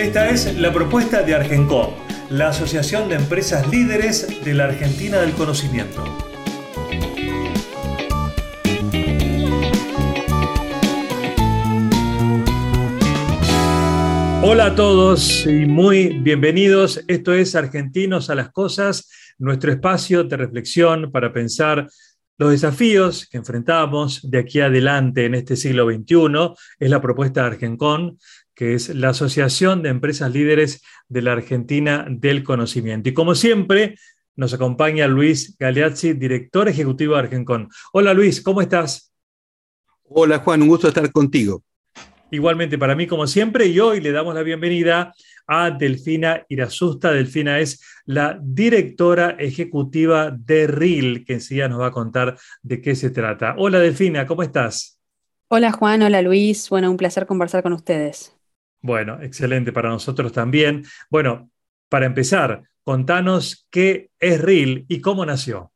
Esta es la propuesta de Argencom, la Asociación de Empresas Líderes de la Argentina del Conocimiento. Hola a todos y muy bienvenidos. Esto es Argentinos a las Cosas, nuestro espacio de reflexión para pensar los desafíos que enfrentamos de aquí adelante en este siglo XXI. Es la propuesta de Argencom que es la Asociación de Empresas Líderes de la Argentina del Conocimiento. Y como siempre, nos acompaña Luis Galeazzi, director ejecutivo de Argencon. Hola Luis, ¿cómo estás? Hola Juan, un gusto estar contigo. Igualmente para mí, como siempre, y hoy le damos la bienvenida a Delfina Irasusta. Delfina es la directora ejecutiva de RIL, que enseguida nos va a contar de qué se trata. Hola Delfina, ¿cómo estás? Hola Juan, hola Luis. Bueno, un placer conversar con ustedes. Bueno, excelente para nosotros también. Bueno, para empezar, contanos qué es RIL y cómo nació.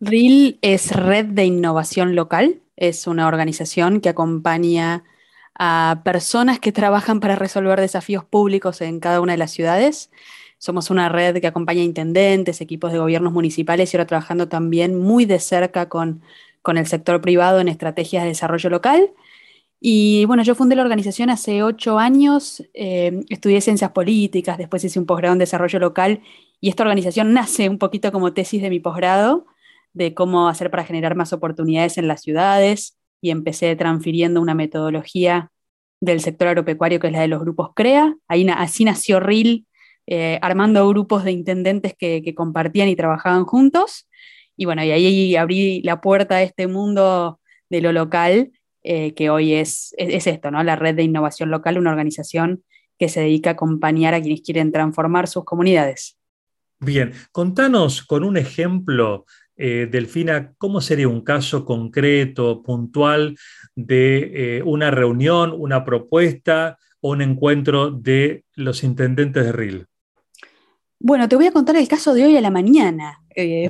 RIL es Red de Innovación Local, es una organización que acompaña a personas que trabajan para resolver desafíos públicos en cada una de las ciudades. Somos una red que acompaña a intendentes, equipos de gobiernos municipales y ahora trabajando también muy de cerca con, con el sector privado en estrategias de desarrollo local y bueno, yo fundé la organización hace ocho años, eh, estudié ciencias políticas, después hice un posgrado en desarrollo local y esta organización nace un poquito como tesis de mi posgrado, de cómo hacer para generar más oportunidades en las ciudades y empecé transfiriendo una metodología del sector agropecuario que es la de los grupos CREA. Ahí, así nació RIL, eh, armando grupos de intendentes que, que compartían y trabajaban juntos. Y bueno, y ahí abrí la puerta a este mundo de lo local eh, que hoy es, es, esto, ¿no? La Red de Innovación Local, una organización que se dedica a acompañar a quienes quieren transformar sus comunidades. Bien, contanos con un ejemplo, eh, Delfina, cómo sería un caso concreto, puntual, de eh, una reunión, una propuesta o un encuentro de los intendentes de RIL. Bueno, te voy a contar el caso de hoy a la mañana.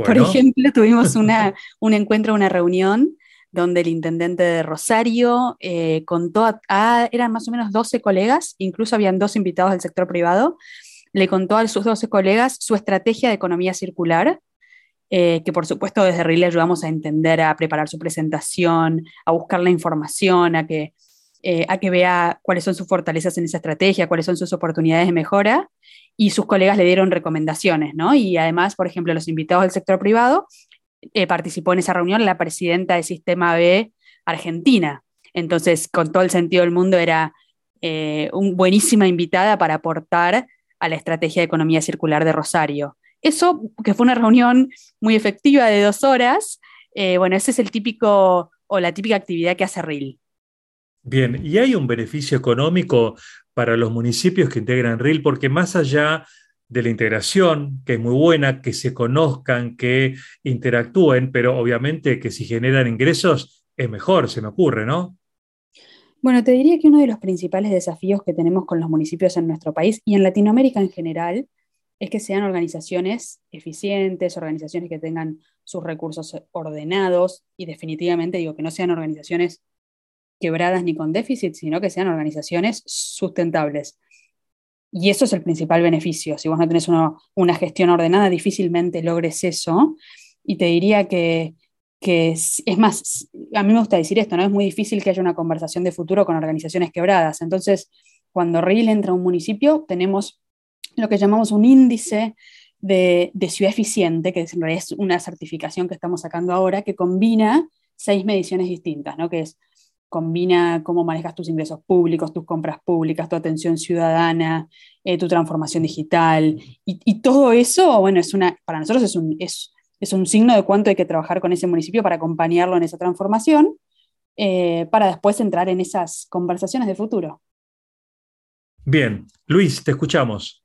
Por ejemplo, tuvimos una, un encuentro, una reunión donde el intendente de Rosario eh, contó a, eran más o menos 12 colegas, incluso habían dos invitados del sector privado, le contó a sus 12 colegas su estrategia de economía circular, eh, que por supuesto desde RIL le ayudamos a entender, a preparar su presentación, a buscar la información, a que, eh, a que vea cuáles son sus fortalezas en esa estrategia, cuáles son sus oportunidades de mejora, y sus colegas le dieron recomendaciones, ¿no? Y además, por ejemplo, los invitados del sector privado eh, participó en esa reunión la presidenta del Sistema B Argentina. Entonces, con todo el sentido del mundo, era eh, una buenísima invitada para aportar a la estrategia de economía circular de Rosario. Eso, que fue una reunión muy efectiva de dos horas, eh, bueno, ese es el típico o la típica actividad que hace RIL. Bien, ¿y hay un beneficio económico para los municipios que integran RIL? Porque más allá de la integración, que es muy buena, que se conozcan, que interactúen, pero obviamente que si generan ingresos es mejor, se me ocurre, ¿no? Bueno, te diría que uno de los principales desafíos que tenemos con los municipios en nuestro país y en Latinoamérica en general es que sean organizaciones eficientes, organizaciones que tengan sus recursos ordenados y definitivamente digo que no sean organizaciones quebradas ni con déficit, sino que sean organizaciones sustentables. Y eso es el principal beneficio. Si vos no tenés una, gestión ordenada, difícilmente logres eso. Y te diría que, es, más, a mí me gusta decir esto, ¿no? Es muy difícil que haya una conversación de futuro con organizaciones quebradas. Entonces, cuando RIL entra a un municipio, tenemos lo que llamamos un índice de, de, ciudad eficiente, que es una certificación que estamos sacando ahora, que combina seis mediciones distintas, ¿no? Que es combina cómo manejas tus ingresos públicos, tus compras públicas, tu atención ciudadana, eh, tu transformación digital. Y, todo eso, bueno, es una, para nosotros es un, es, un, signo de cuánto hay que trabajar con ese municipio para acompañarlo en esa transformación, eh, para después entrar en esas conversaciones de futuro. Bien, Luis, te escuchamos.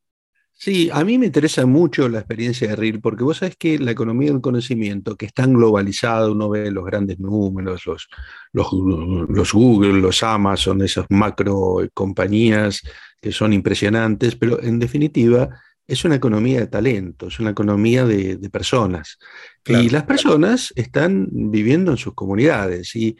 Sí, a mí me interesa mucho la experiencia de RIL, porque vos sabés que la economía del conocimiento, que es tan globalizada, uno ve los grandes números, los, los, Google, los Amazon, esas macro compañías que son impresionantes, pero en definitiva es una economía de talento, es una economía de, personas. y las personas están viviendo en sus comunidades. Y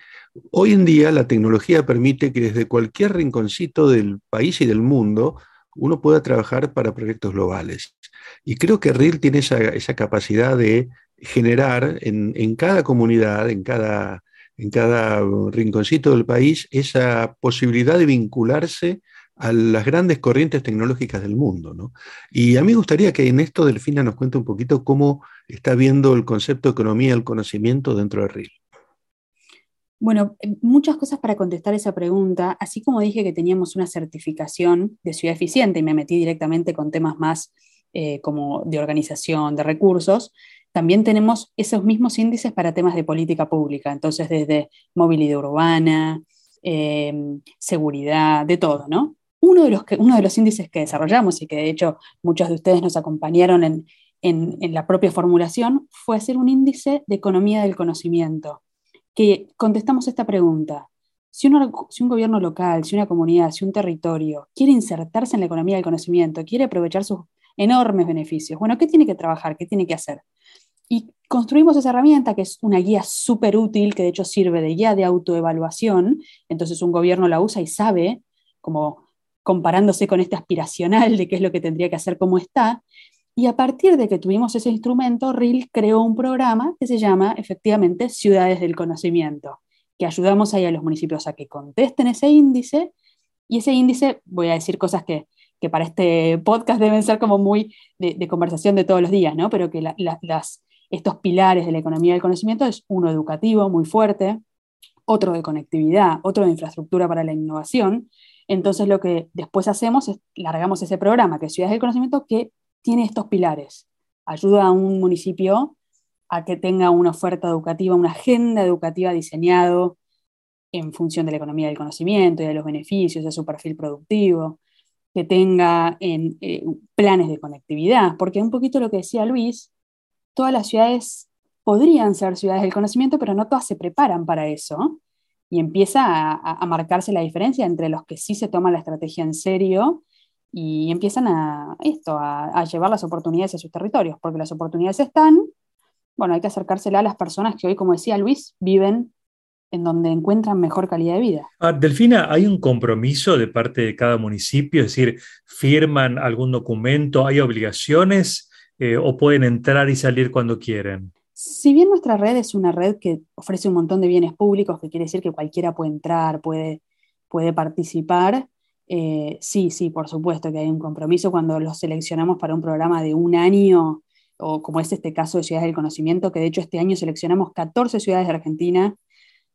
hoy en día la tecnología permite que desde cualquier rinconcito del país y del mundo, uno pueda trabajar para proyectos globales. Y creo que RIL tiene esa, capacidad de generar en, cada comunidad, en cada, en cada rinconcito del país, esa posibilidad de vincularse a las grandes corrientes tecnológicas del mundo. Y a mí me gustaría que en esto Delfina nos cuente un poquito cómo está viendo el concepto de economía del conocimiento dentro de RIL. Bueno, eh, muchas cosas para contestar esa pregunta. Así como dije que teníamos una certificación de ciudad eficiente y me metí directamente con temas más eh, como de organización, de recursos, también tenemos esos mismos índices para temas de política pública. Entonces, desde movilidad urbana, em, seguridad, de todo, ¿no? Uno de, los uno de los índices que desarrollamos y que de hecho muchos de ustedes nos acompañaron en, en la propia formulación fue hacer un índice de economía del conocimiento que contestamos esta pregunta. Si, si, un gobierno local, si una comunidad, si un territorio quiere insertarse en la economía del conocimiento, quiere aprovechar sus enormes beneficios, bueno, ¿qué tiene que trabajar? ¿Qué tiene que hacer? Y construimos esa herramienta que es una guía súper útil, que de hecho sirve de guía de autoevaluación. Entonces un gobierno la usa y sabe, como comparándose con este aspiracional de qué es lo que tendría que hacer, cómo está, y a partir de que tuvimos ese instrumento, RIL creó un programa que se llama efectivamente Ciudades del Conocimiento, que ayudamos ahí a los municipios a que contesten ese índice. Y ese índice, voy a decir cosas que, que para este podcast deben ser como muy de, conversación de todos los días, ¿no? Pero que las, estos pilares de la economía del conocimiento es uno educativo muy fuerte, otro de conectividad, otro de infraestructura para la innovación. Entonces lo que después hacemos es largamos ese programa que es Ciudades del Conocimiento que tiene estos pilares. Ayuda a un municipio a que tenga una oferta educativa, una agenda educativa diseñado en función de la economía del conocimiento y de los beneficios de su perfil productivo, que tenga en, eh, planes de conectividad, porque un poquito lo que decía Luis, todas las ciudades podrían ser ciudades del conocimiento, pero no todas se preparan para eso, y empieza a, a marcarse la diferencia entre los que sí se toman la estrategia en serio y empiezan a esto, a, llevar las oportunidades a sus territorios, porque las oportunidades están, bueno, hay que acercársela a las personas que hoy, como decía Luis, viven en donde encuentran mejor calidad de vida. Ah, Delfina, ¿hay un compromiso de parte de cada municipio? Es decir, ¿firman algún documento? ¿Hay obligaciones eh, o pueden entrar y salir cuando quieren? Si bien nuestra red es una red que ofrece un montón de bienes públicos, que quiere decir que cualquiera puede entrar, puede, puede participar, eh, sí, sí, por supuesto que hay un compromiso cuando los seleccionamos para un programa de un año, o como es este caso de Ciudades del Conocimiento, que de hecho este año seleccionamos 14 ciudades de Argentina,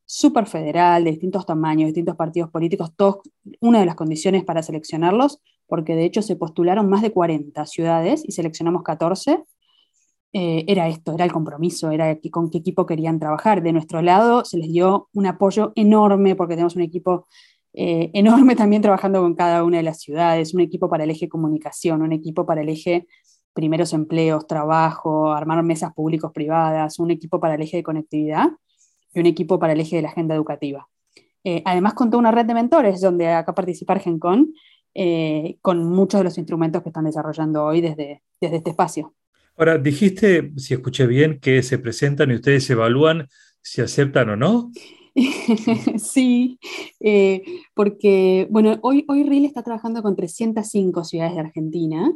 súper federal, de distintos tamaños, distintos partidos políticos, todos, una de las condiciones para seleccionarlos, porque de hecho se postularon más de 40 ciudades y seleccionamos 14, eh, era esto, era el compromiso, era con qué equipo querían trabajar. De nuestro lado se les dio un apoyo enorme porque tenemos un equipo eh, enorme también trabajando con cada una de las ciudades, un equipo para el eje comunicación, un equipo para el eje primeros empleos, trabajo, armar mesas públicos privadas, un equipo para el eje de conectividad y un equipo para el eje de la agenda educativa. Eh, además contó una red de mentores donde acá participa Argencon eh, con muchos de los instrumentos que están desarrollando hoy desde, desde este espacio. Ahora, dijiste, si escuché bien, que se presentan y ustedes evalúan si aceptan o no. sí, eh, porque, bueno, hoy, hoy RIL está trabajando con 305 ciudades de Argentina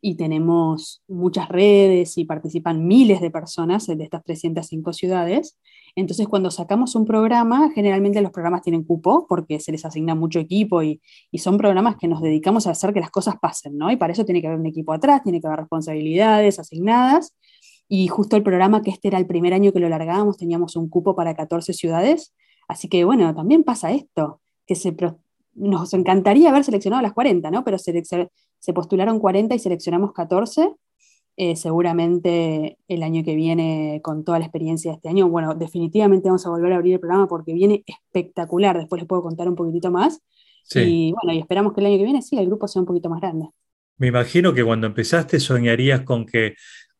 y tenemos muchas redes y participan miles de personas de estas 305 ciudades. Entonces, cuando sacamos un programa, generalmente los programas tienen cupo porque se les asigna mucho equipo y, y, son programas que nos dedicamos a hacer que las cosas pasen, ¿no? Y para eso tiene que haber un equipo atrás, tiene que haber responsabilidades asignadas y justo el programa, que este era el primer año que lo largábamos, teníamos un cupo para 14 ciudades. Así que bueno, también pasa esto, que se, nos encantaría haber seleccionado las 40, ¿no? Pero se, se postularon 40 y seleccionamos 14. Eh, seguramente el año que viene, con toda la experiencia de este año, bueno, definitivamente vamos a volver a abrir el programa porque viene espectacular. Después les puedo contar un poquitito más. Y bueno, y esperamos que el año que viene sí, el grupo sea un poquito más grande. Me imagino que cuando empezaste soñarías con que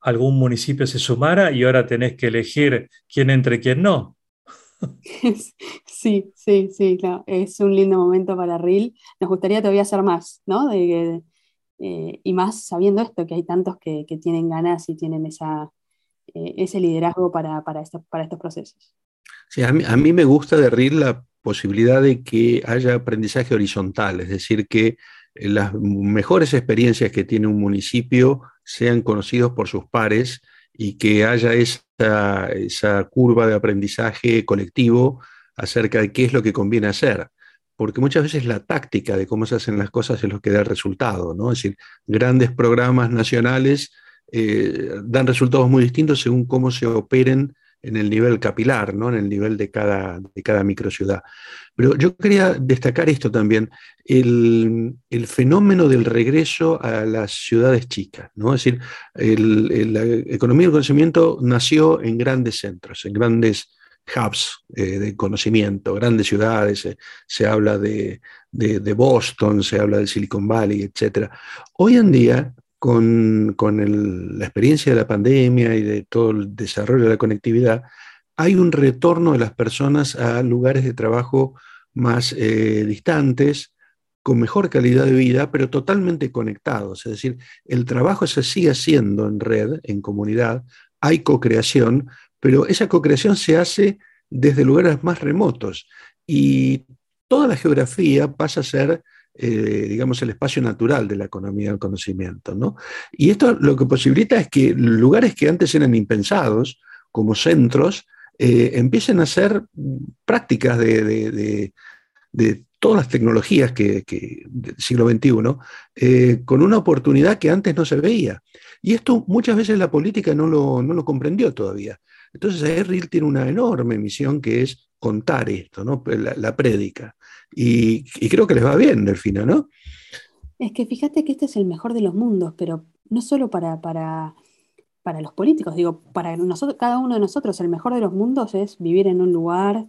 algún municipio se sumara y ahora tenés que elegir quién entre y quién no. Sí, sí, sí, claro. Es un lindo momento para RIL. Nos gustaría todavía hacer más, ¿no? De, eh, y más sabiendo esto, que hay tantos que, tienen ganas y tienen esa, eh, ese liderazgo para, para, para estos procesos. Sí, a mí, me gusta de RIL la posibilidad de que haya aprendizaje horizontal, es decir, que las mejores experiencias que tiene un municipio sean conocidos por sus pares y que haya esa, esa curva de aprendizaje colectivo acerca de qué es lo que conviene hacer porque muchas veces la táctica de cómo se hacen las cosas es lo que da el resultado, ¿no? Es decir, grandes programas nacionales eh, dan resultados muy distintos según cómo se operen en el nivel capilar, ¿no? en el nivel de cada, de cada microciudad. Pero yo quería destacar esto también, el, fenómeno del regreso a las ciudades chicas. ¿no? Es decir, la economía del conocimiento nació en grandes centros, en grandes hubs eh, de conocimiento, grandes ciudades, eh, se habla de, de, Boston, se habla de Silicon Valley, etc. Hoy en día con, la experiencia de la pandemia y de todo el desarrollo de la conectividad, hay un retorno de las personas a lugares de trabajo más eh, distantes, con mejor calidad de vida, pero totalmente conectados. Es decir, el trabajo se sigue haciendo en red, en comunidad, hay co-creación, pero esa co-creación se hace desde lugares más remotos y toda la geografía pasa a ser eh, digamos, el espacio natural de la economía del conocimiento. ¿no? Y esto lo que posibilita es que lugares que antes eran impensados, como centros, eh, empiecen a ser prácticas de, todas las tecnologías que, del siglo XXI, eh, con una oportunidad que antes no se veía. Y esto muchas veces la política no lo, no lo comprendió todavía. Entonces, Erril tiene una enorme misión que es contar esto, ¿no? la, la prédica. Y, creo que les va bien, Delfina, ¿no? Es que fíjate que este es el mejor de los mundos, pero no solo para, para, para los políticos, digo, para nosotros, cada uno de nosotros, el mejor de los mundos es vivir en un lugar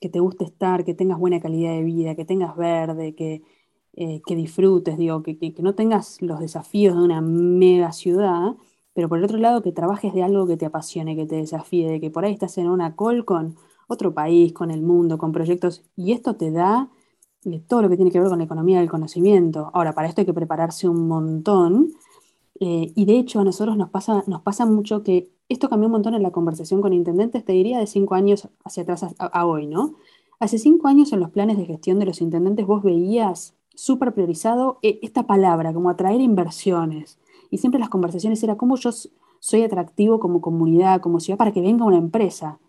que te guste estar, que tengas buena calidad de vida, que tengas verde, que, eh, que disfrutes, digo, que, que, no tengas los desafíos de una mega ciudad, pero por el otro lado que trabajes de algo que te apasione, que te desafíe, de que por ahí estás en una call con otro país, con el mundo, con proyectos, y esto te da eh, todo lo que tiene que ver con la economía del conocimiento. Ahora, para esto hay que prepararse un montón, eh, y de hecho a nosotros nos pasa, nos pasa mucho que esto cambió un montón en la conversación con intendentes, te diría de cinco años hacia atrás a, hoy, ¿no? Hace cinco años en los planes de gestión de los intendentes vos veías súper priorizado eh, esta palabra, como atraer inversiones. Y siempre las conversaciones era cómo yo soy atractivo como comunidad, como ciudad, para que venga una empresa.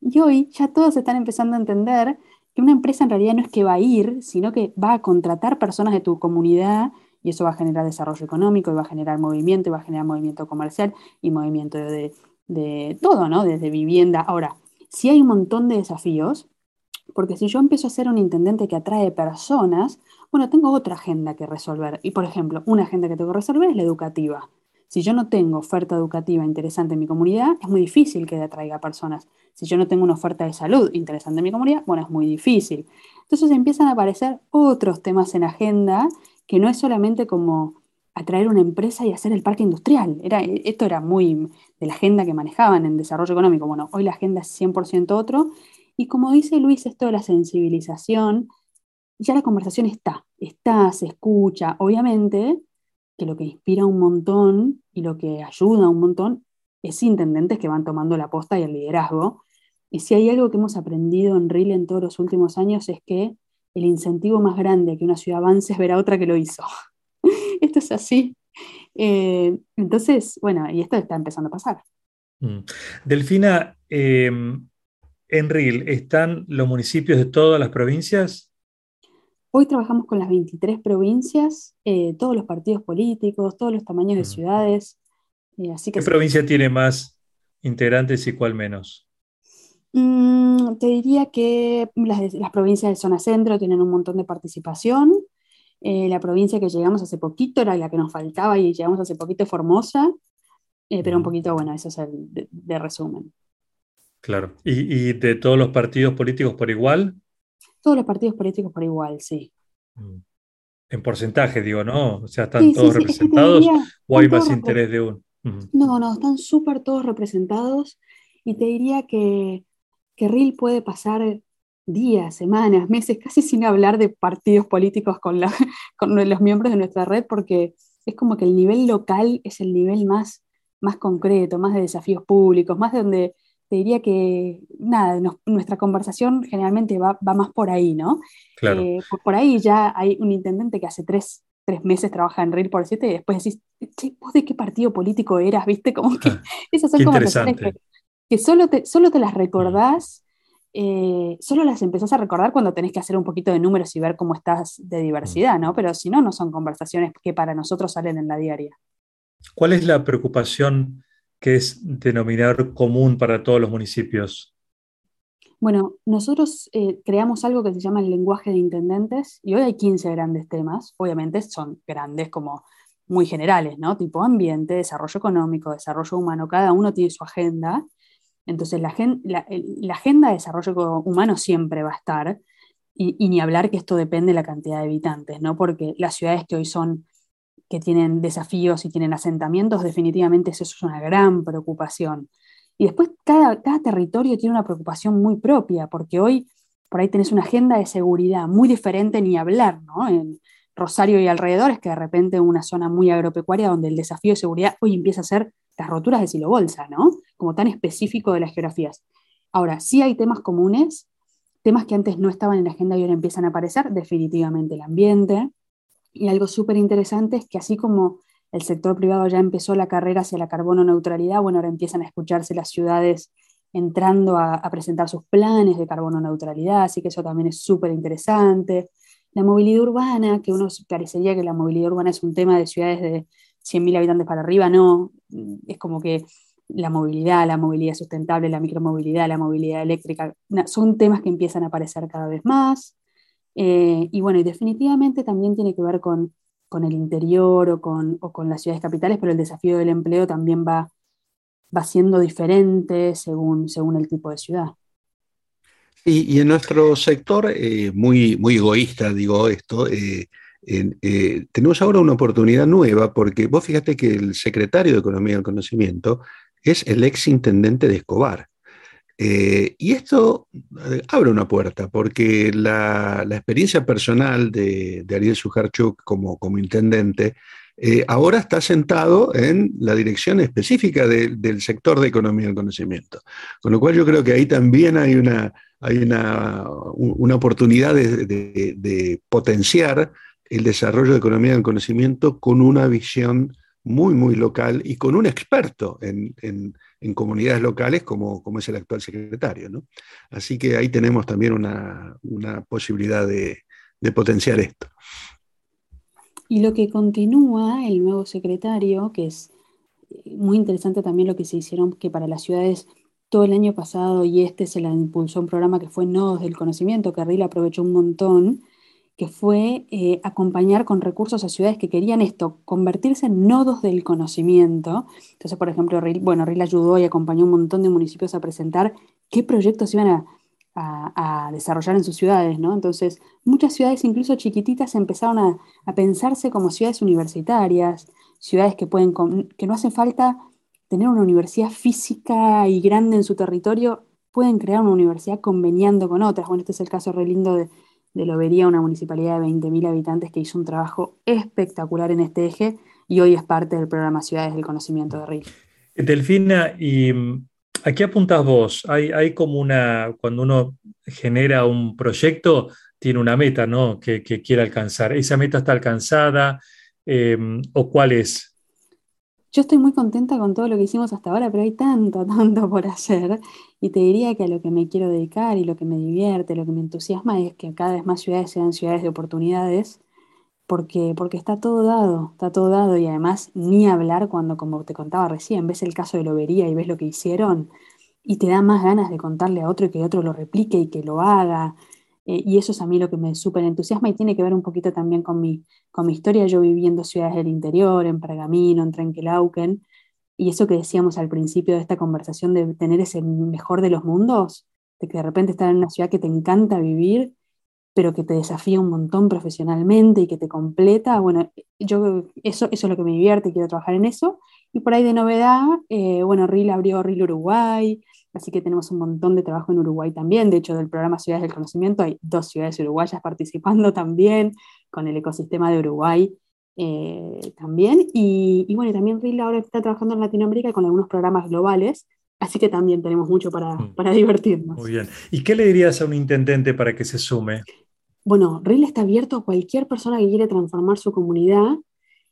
Y hoy ya todos están empezando a entender que una empresa en realidad no es que va a ir, sino que va a contratar personas de tu comunidad y eso va a generar desarrollo económico y va a generar movimiento y va a generar movimiento comercial y movimiento de, todo, ¿no? Desde vivienda. Ahora, sí hay un montón de desafíos, porque si yo empiezo a ser un intendente que atrae personas, bueno, tengo otra agenda que resolver. Y por ejemplo, una agenda que tengo que resolver es la educativa. Si yo no tengo oferta educativa interesante en mi comunidad, es muy difícil que atraiga personas. Si yo no tengo una oferta de salud interesante en mi comunidad, bueno, es muy difícil. Entonces empiezan a aparecer otros temas en agenda que no es solamente como atraer una empresa y hacer el parque industrial. Era, esto era muy de la agenda que manejaban en desarrollo económico. Bueno, hoy la agenda es 100% otro. Y como dice Luis, esto de la sensibilización, ya la conversación está, está, se escucha. Obviamente, que lo que inspira un montón y lo que ayuda un montón es intendentes que van tomando la posta y el liderazgo. Y si hay algo que hemos aprendido en RIL en todos los últimos años es que el incentivo más grande que una ciudad avance es ver a otra que lo hizo. esto es así. Eh, entonces, bueno, y esto está empezando a pasar. Mm. Delfina, em, en RIL, ¿están los municipios de todas las provincias? Hoy trabajamos con las 23 provincias, eh, todos los partidos políticos, todos los tamaños de ciudades. Eh, así que ¿Qué provincia tiene más integrantes y cuál menos? Mm, te diría que las, provincias de zona centro tienen un montón de participación. Eh, la provincia que llegamos hace poquito era la que nos faltaba y llegamos hace poquito Formosa, pero un poquito, bueno, eso es el de, resumen. Claro. ¿Y, de todos los partidos políticos por igual? Todos los partidos políticos por igual, sí. Mm. En porcentaje, digo, ¿no? O sea, ¿están todos representados o hay más interés de uno? No, no, están súper todos representados y te diría que, que RIL puede pasar días, semanas, meses, casi sin hablar de partidos políticos con, la, con los miembros de nuestra red, porque es como que el nivel local es el nivel más, más concreto, más de desafíos públicos, más de donde te diría que, nada, nuestra conversación generalmente va, más por ahí, ¿no? Claro. Eh, por, ahí ya hay un intendente que hace tres, meses trabaja en Real por siete y después decís, che, ¿vos de qué partido político eras? ¿Viste? Como que esas son conversaciones que, solo, te, solo te las recordás, eh, solo las empezás a recordar cuando tenés que hacer un poquito de números y ver cómo estás de diversidad, ¿no? Pero si no, no son conversaciones que para nosotros salen en la diaria. ¿Cuál es la preocupación que es denominador común para todos los municipios? Bueno, nosotros eh, creamos algo que se llama el lenguaje de intendentes y hoy hay 15 grandes temas. Obviamente son grandes como muy generales, ¿no? Tipo ambiente, desarrollo económico, desarrollo humano. Cada uno tiene su agenda. Entonces la, agenda de desarrollo humano siempre va a estar. Y, y, ni hablar que esto depende de la cantidad de habitantes, ¿no? Porque las ciudades que hoy son que tienen desafíos y tienen asentamientos, definitivamente eso es una gran preocupación. Y después cada, cada territorio tiene una preocupación muy propia, porque hoy por ahí tenés una agenda de seguridad muy diferente ni hablar, ¿no? En Rosario y alrededores, que de repente una zona muy agropecuaria donde el desafío de seguridad hoy empieza a ser las roturas de silo bolsa, ¿no? Como tan específico de las geografías. Ahora, sí hay temas comunes, temas que antes no estaban en la agenda y ahora empiezan a aparecer, definitivamente el ambiente, y algo súper interesante es que así como el sector privado ya empezó la carrera hacia la carbono neutralidad, bueno, ahora empiezan a escucharse las ciudades entrando a, presentar sus planes de carbono neutralidad, así que eso también es súper interesante. La movilidad urbana, que uno parecería que la movilidad urbana es un tema de ciudades de 100.000 habitantes para arriba, no, es como que la movilidad, la movilidad sustentable, la micromovilidad, la movilidad eléctrica, son temas que empiezan a aparecer cada vez más. Eh, y bueno, definitivamente también tiene que ver con, el interior o con, las ciudades capitales, pero el desafío del empleo también va, va siendo diferente según, según el tipo de ciudad. Y, en nuestro sector, eh, muy, muy egoísta, digo esto, eh, tenemos ahora una oportunidad nueva porque vos fíjate que el secretario de Economía del Conocimiento es el ex intendente de Escobar. Eh, y esto eh, abre una puerta, porque la, experiencia personal de, Ariel Sujarchuk como, como intendente eh, ahora está sentado en la dirección específica del sector de economía del conocimiento. Con lo cual yo creo que ahí también hay una, hay una, una oportunidad de, potenciar el desarrollo de economía del conocimiento con una visión muy, muy local y con un experto en en comunidades locales como, como es el actual secretario. ¿no? Así que ahí tenemos también una, posibilidad de, potenciar esto. Y lo que continúa el nuevo secretario, que es muy interesante también lo que se hicieron, que para las ciudades todo el año pasado y este se la impulsó un programa que fue Nodos del Conocimiento, que Arril aprovechó un montón, que fue eh, acompañar con recursos a ciudades que querían esto, convertirse en nodos del conocimiento. Entonces, por ejemplo, RIL, bueno, ayudó y acompañó un montón de municipios a presentar qué proyectos iban a, desarrollar en sus ciudades, ¿no? Entonces, muchas ciudades, incluso chiquititas, empezaron a, a pensarse como ciudades universitarias, ciudades que, pueden, que no hace falta tener una universidad física y grande en su territorio, pueden crear una universidad conveniando con otras. Bueno, este es el caso re lindo de de Lobería, una municipalidad de 20.000 habitantes que hizo un trabajo espectacular en este eje y hoy es parte del programa Ciudades del Conocimiento de RIL. Delfina, ¿y mm, a qué apuntas vos? Hay, hay como una, cuando uno genera un proyecto, tiene una meta, ¿no? Que, quiere alcanzar. ¿Esa meta está alcanzada? Em, ¿O cuál es? Yo estoy muy contenta con todo lo que hicimos hasta ahora, pero hay tanto, tanto por hacer. Y te diría que a lo que me quiero dedicar y lo que me divierte, lo que me entusiasma es que cada vez más ciudades sean ciudades de oportunidades, porque, porque está todo dado, está todo dado y además ni hablar cuando, como te contaba recién, ves el caso de Lobería y ves lo que hicieron y te da más ganas de contarle a otro y que otro lo replique y que lo haga. Eh, y eso es a mí lo que me súper entusiasma y tiene que ver un poquito también con mi, con mi historia, yo viviendo ciudades del interior, en Pergamino, en Trenquelauquen, y eso que decíamos al principio de esta conversación de tener ese mejor de los mundos, de que de repente estar en una ciudad que te encanta vivir pero que te desafía un montón profesionalmente y que te completa, bueno, yo eso, eso es lo que me divierte, quiero trabajar en eso. Y por ahí de novedad, eh, bueno, RIL abrió RIL Uruguay, así que tenemos un montón de trabajo en Uruguay también. De hecho, del programa Ciudades del Conocimiento hay dos ciudades uruguayas participando también con el ecosistema de Uruguay eh, también. Y, y, bueno, también RIL ahora está trabajando en Latinoamérica con algunos programas globales Así que también tenemos mucho para, mm. para, divertirnos. Muy bien. ¿Y qué le dirías a un intendente para que se sume? Bueno, RIL está abierto a cualquier persona que quiere transformar su comunidad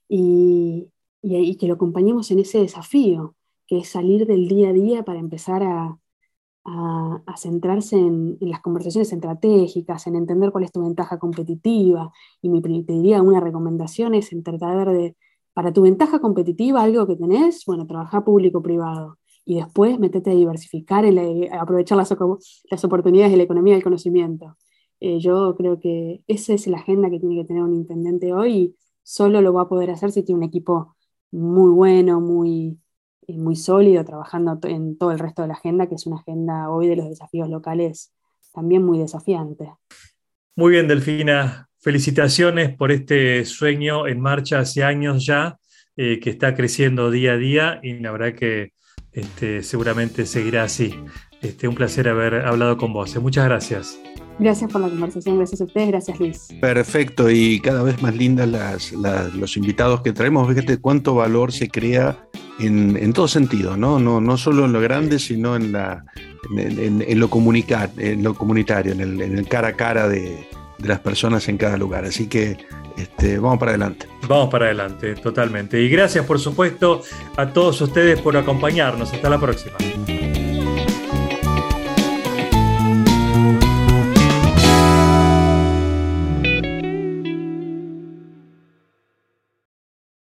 y, y, que lo acompañemos en ese desafío, que es salir del día a día para empezar a, centrarse en, en, las conversaciones estratégicas, en entender cuál es tu ventaja competitiva. Y mi, te diría una recomendación es en tratar de, para tu ventaja competitiva, algo que tenés, bueno, trabajar público-privado y después metete a diversificar, a aprovechar las, las, oportunidades de la economía del conocimiento. Eh, yo creo que esa es la agenda que tiene que tener un intendente hoy y solo lo va a poder hacer si tiene un equipo muy bueno, muy, eh, muy sólido, trabajando en todo el resto de la agenda, que es una agenda hoy de los desafíos locales también muy desafiante. Muy bien, Delfina. Felicitaciones por este sueño en marcha hace años ya, eh, que está creciendo día a día y la verdad que este, seguramente seguirá así. Este, un placer haber hablado con vos. Muchas gracias. Gracias por la conversación, gracias a ustedes, gracias Luis. Perfecto, y cada vez más lindas las, los invitados que traemos. Fíjate cuánto valor se crea en, en, todo sentido, ¿no? No, no solo en lo grande, sino en, la, en, lo, comunicar, en lo comunitario, en el, en el cara a cara de, de las personas en cada lugar. Así que este, vamos para adelante. Vamos para adelante, totalmente. Y gracias, por supuesto, a todos ustedes por acompañarnos. Hasta la próxima.